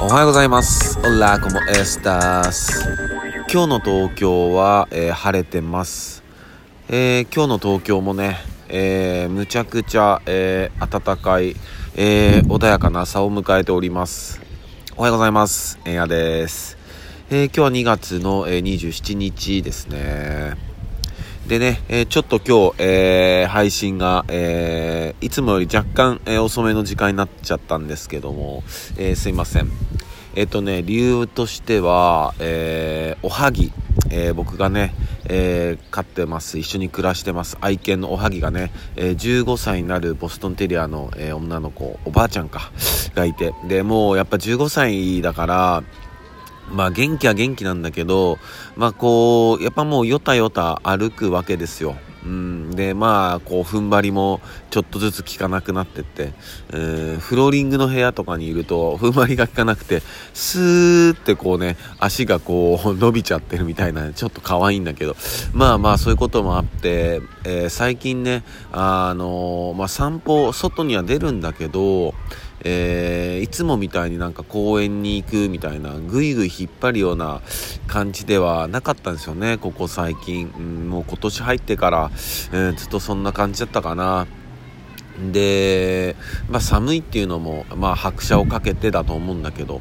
おはようございます。オラコモエスタス。今日の東京は、えー晴れてます。えー今日の東京もね、えーむちゃくちゃ、えー暖かい、え穏やかな朝を迎えております。おはようございます。えんやです。え今日は2月の、え27日ですね。でね、えーちょっと今日、えー配信が、えーいつもより若干、え遅めの時間になっちゃったんですけども、えすいません。えっ、とね、理由としては、えおはぎ、え僕がね、え飼ってます、一緒に暮らしてます、愛犬のおはぎがね、え15歳になるボストンテリアの、え女の子、おばあちゃんか、がいて、で、もうやっぱ15歳だから、まあ元気は元気なんだけど、まあこう、やっぱもうよたよた歩くわけですよ。うん、で、まあ、こう、踏ん張りもちょっとずつ効かなくなってって、えーフローリングの部屋とかにいると、踏ん張りが効かなくて、スーってこうね、足がこう、伸びちゃってるみたいな、ちょっと可愛いんだけど、まあまあ、そういうこともあって、えー最近ね、あのまあ散歩、外には出るんだけど、えーいつもみたいになんか公園に行くみたいなぐいぐい引っ張るような感じではなかったんですよねここ最近、うん、もう今年入ってから、えーずっとそんな感じだったかな。で、まあ、寒いっていうのも、まあ、拍車をかけてだと思うんだけど。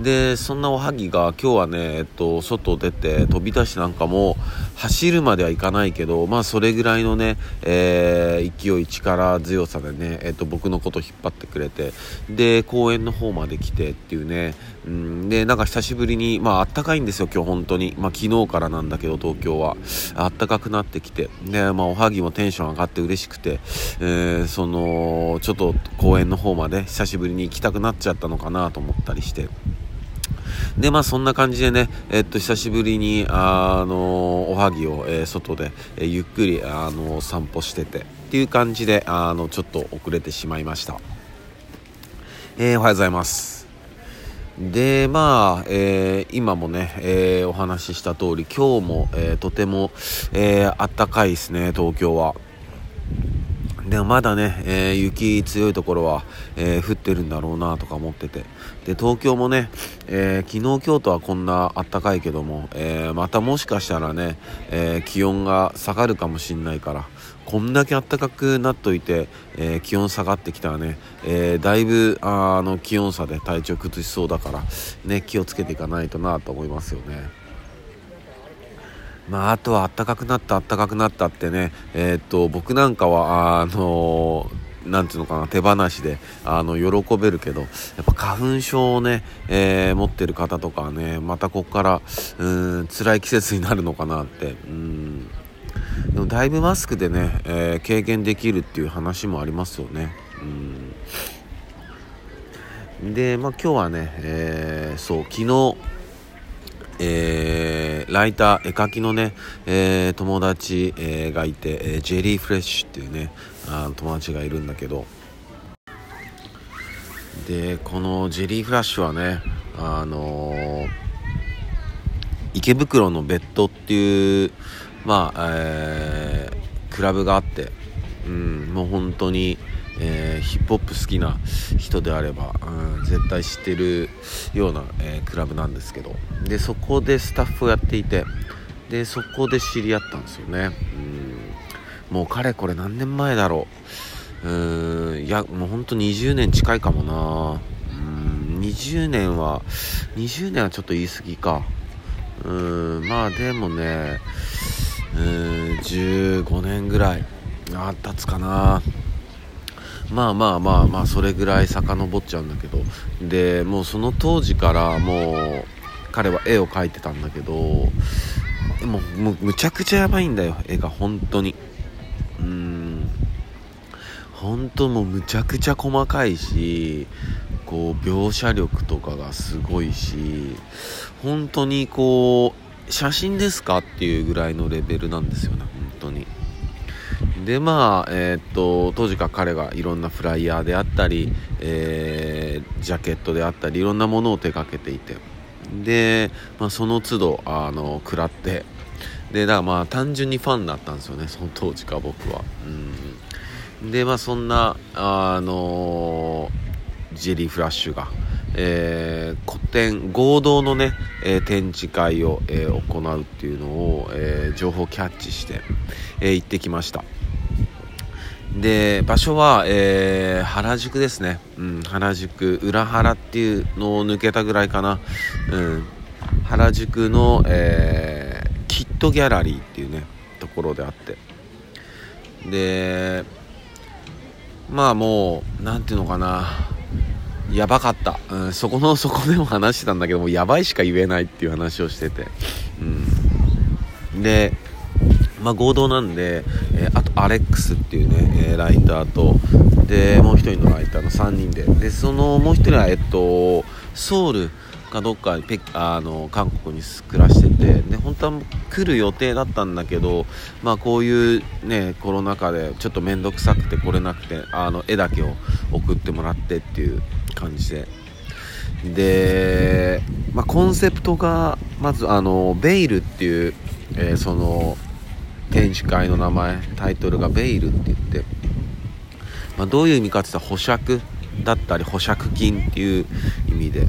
でそんなおはぎが今日はね、えっと、外出て飛び出しなんかも走るまではいかないけど、まあ、それぐらいのね、えー勢い力強さでね、えっと、僕のこと引っ張ってくれてで公園の方まで来てっていうね、うん、でなんか久しぶりにまああったかいんですよ今日本当に。まあ昨日からなんだけど東京は。あったかくなってきて。でまあおはぎもテンション上がって嬉しくて、えーそのちょっと公園の方まで久しぶりに行きたくなっちゃったのかなと思ったりして。で、まあそんな感じでね、えっと、久しぶりに、あの、おはぎを、えー外で、えーゆっくり、あの、散歩してて、っていう感じで、あの、ちょっと遅れてしまいました。えーおはようございます。で、まあ、えー今もね、えーお話しした通り、今日も、えーとても、えーあったかいですね、東京は。でもまだね、えー雪強いところは、えー降ってるんだろうなとか思っててで東京もね、えー昨日今日とはこんなあったかいけども、えまたもしかしたらね、え気温が下がるかもしんないからこんだけあったかくなっといて、え気温下がってきたらね、えだいぶあの気温差で体調崩しそうだからね気をつけていかないとなと思いますよね。まあ、あとは暖かくなった暖かくなったってね、えーっと僕なんかはあのなんていうのかな手放しであの喜べるけどやっぱ花粉症をね、えー持ってる方とかはねまたここからうん辛い季節になるのかなって。うん。でもだいぶマスクでね、えー軽減できるっていう話もありますよね。うん。でまあ今日はね、えーそう昨日えーライター絵描きのね、えー友達、えーがいて、えージェリーフレッシュっていうねあ友達がいるんだけど。でこのジェリーフラッシュはねあの池袋のベッドっていうまあ、えークラブがあって、うん、もう本当に、えーヒップホップ好きな人であれば、うん、絶対知ってるような、えークラブなんですけど。でそこでスタッフをやっていてでそこで知り合ったんですよね、うん、もうかれこれ何年前だろう。うん。いやもう本当20年近いかもな。うん。20年は20年はちょっと言い過ぎか。うん。まあでもねうん。15年ぐらいあ経つかな。まあまあまあまあそれぐらい遡っちゃうんだけど。でもうその当時からもう彼は絵を描いてたんだけど。でももうむちゃくちゃやばいんだよ絵が本当に。うん。本当もうむちゃくちゃ細かいしこう描写力とかがすごいし本当にこう写真ですかっていうぐらいのレベルなんですよね本当に。でまあえーっと当時から彼がいろんなフライヤーであったり、えージャケットであったりいろんなものを手掛けていて。で、まあ、その都度あの食らって。でだからまあ単純にファンだったんですよねその当時から僕は。うん。でまあそんなあのジェリーフラッシュが、えー、古典合同のね、えー、展示会を、えー、行うっていうのを、え情報キャッチして、え行ってきました。で場所は、え原宿ですね、うん、原宿。裏原っていうのを抜けたぐらいかな、うん、原宿の、えキットギャラリーっていうねところであって。でまあもう何ていうのかな。やばかった、うん、そこの そこでも話してたんだけどもやばいしか言えないっていう話をしてて、うん、で、まあ、合同なんで、えー、あとアレックスっていうね、えー、ライターとでもう一人のライターの3人ででそのもう一人はえっとソウルかどっかペあの韓国に暮らしててで本当は来る予定だったんだけど、まあ、こういう、ね、コロナ禍でちょっと面倒くさくて来れなくてあの絵だけを送ってもらってっていう感じで。で、まあ、コンセプトがまずあのベイルっていう、えー、その展示会の名前タイトルがベイルって言って、まあ、どういう意味かって言ったら保釈だったり保釈金っていう意味で。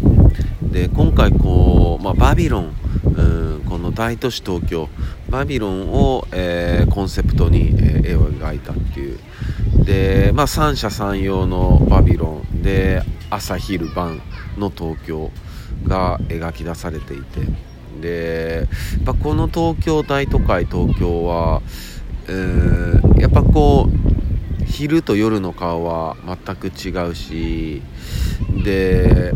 で今回こう、まあ、バビロンうんこの大都市東京バビロンを、えー、コンセプトに、えー、絵を描いたっていう。で、まあ、三者三様のバビロン。で朝昼晩の東京が描き出されていて。でやっぱこの東京大都会東京は、えー、やっぱこう昼と夜の顔は全く違うしで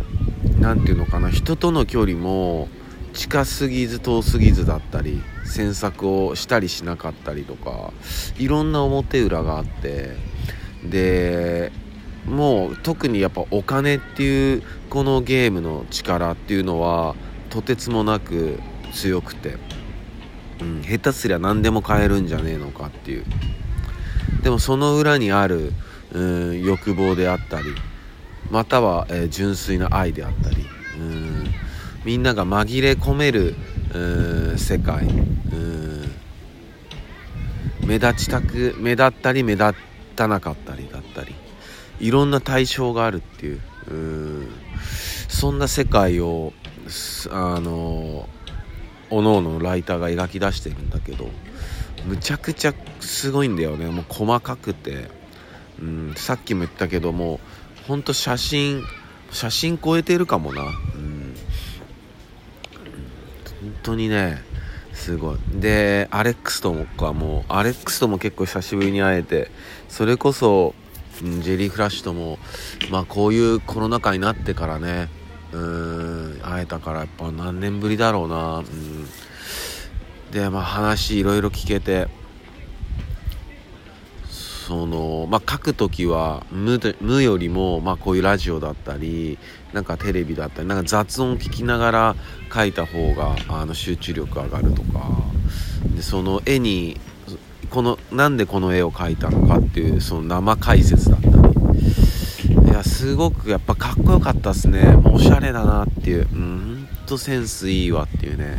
何て言うのかな人との距離も近すぎず遠すぎずだったり詮索をしたりしなかったりとかいろんな表裏があってでもう特にやっぱお金っていうこのゲームの力っていうのはとてつもなく強くて、うん、下手すりゃ何でも買えるんじゃねえのかっていう。でもその裏にある、うん、欲望であったりまたは、えー、純粋な愛であったりうんみんなが紛れ込める世界目立ちたく目立ったり目立たなかったりだったりいろんな対象があるっていうそんな世界をあのおのおのライターが描き出してるんだけどむちゃくちゃすごいんだよね。もう細かくて、うん、さっきも言ったけどもほんと写真写真超えてるかもな。うん。本当にねすごい。でアレックスともかもうアレックスとも結構久しぶりに会えてそれこそ、うん、ジェリーフラッシュともまあこういうコロナ禍になってからねうん会えたからやっぱ何年ぶりだろうな。うん。でまあ話いろいろ聞けてその、まあ、書く時は無無よりも、まあ、こういうラジオだったりなんかテレビだったりなんか雑音聞きながら書いた方があの集中力上がるとか。でその絵にこのなんでこの絵を描いたのかっていうその生解説だったすごくやっぱかっこよかったっすね。おしゃれだなっていう。うんとセンスいいわっていうね、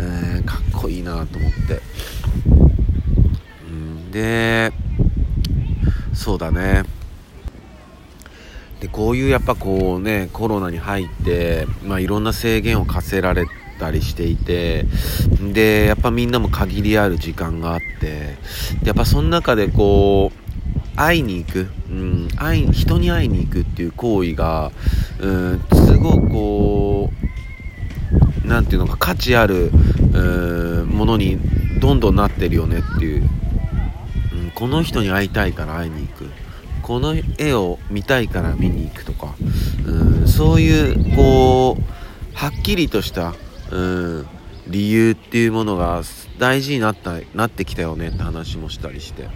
えー、かっこいいなと思って、うん、でそうだね。でこういうやっぱこうねコロナに入って、まあ、いろんな制限を課せられたりしていてでやっぱみんなも限りある時間があってやっぱその中でこう会いに行く、うん、会い人に会いに行くっていう行為が、うん、すごくこう何て言うのか価値ある、うん、ものにどんどんなってるよねっていう。この人に会いたいから会いに行く。この絵を見たいから見に行くとか。うんそういうこうはっきりとしたうん理由っていうものが大事になったなってきたよねって話もしたりして。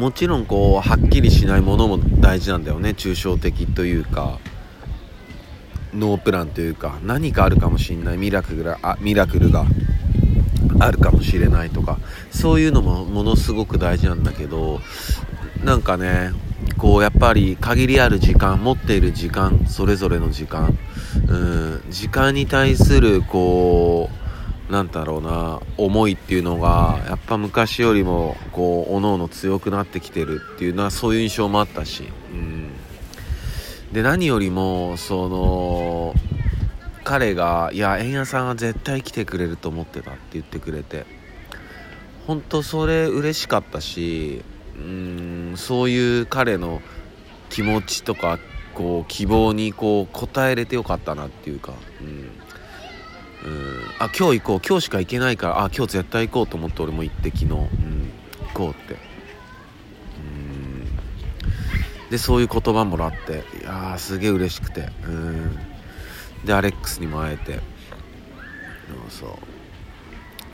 もちろんこうはっきりしないものも大事なんだよね抽象的というか。ノープランというか何かあるかもしんない。ミラクルあミラクルがあるかもしれないとか。そういうのもものすごく大事なんだけど。なんかねこうやっぱり限りある時間持っている時間それぞれの時間。うん時間に対するこうなんだろうな思いっていうのがやっぱ昔よりもこうおのおの強くなってきてるっていうのはそういう印象もあったし、うん、で何よりもその彼が「いや円谷さんは絶対来てくれると思ってた」って言ってくれて。本当それ嬉しかったしうんそういう彼の気持ちとかこう希望にこう応えれてよかったなっていうか、うん、うん。あ今日行こう。今日しか行けないから。あ今日絶対行こうと思って俺も行って昨日、うん、行こうって。うん。でそういう言葉もらって。いやーすげえ嬉しくて。うん。でアレックスにも会えて。そ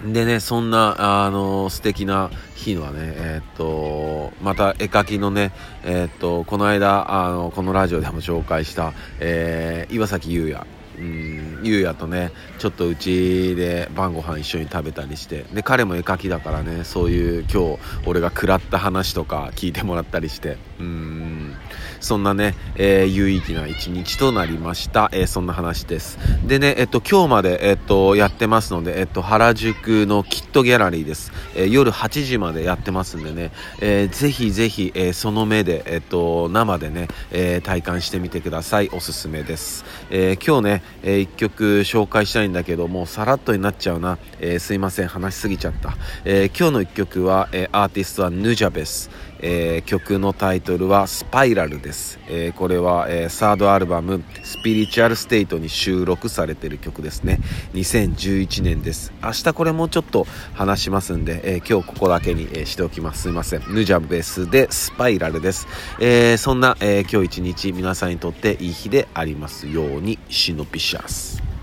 うでねそんなあの素敵な日はねえー、っとまた絵描きのねえー、っとこの間あのこのラジオでも紹介した、えー、岩崎優也。うんゆうやとねちょっとうちで晩ご飯一緒に食べたりしてで彼も絵描きだからねそういう今日俺が食らった話とか聞いてもらったりしてうん。そんなね、えー、有意義な一日となりました、えー、そんな話です。でねえっと今日までえっとやってますのでえっと原宿のキットギャラリーです、えー、夜8時までやってますんでね、えー、ぜひぜひ、えー、その目でえっと生でね、えー、体感してみてください。おすすめです、えー、今日ねえー、1曲紹介したいんだけどもうさらっとになっちゃうな、えー、すいません。話しすぎちゃった、えー、今日の1曲は、えアーティストはヌジャベス。えー、曲のタイトルは「スパイラル」です、えー、これは、えー、サードアルバム「スピリチュアルステイト」に収録されてる曲ですね。2011年です。明日これもうちょっと話しますんで、え今日ここだけに、えしておきます。すいません。ヌジャベースで「スパイラル」です、えそんな、え今日一日皆さんにとっていい日でありますようにシノピシャス。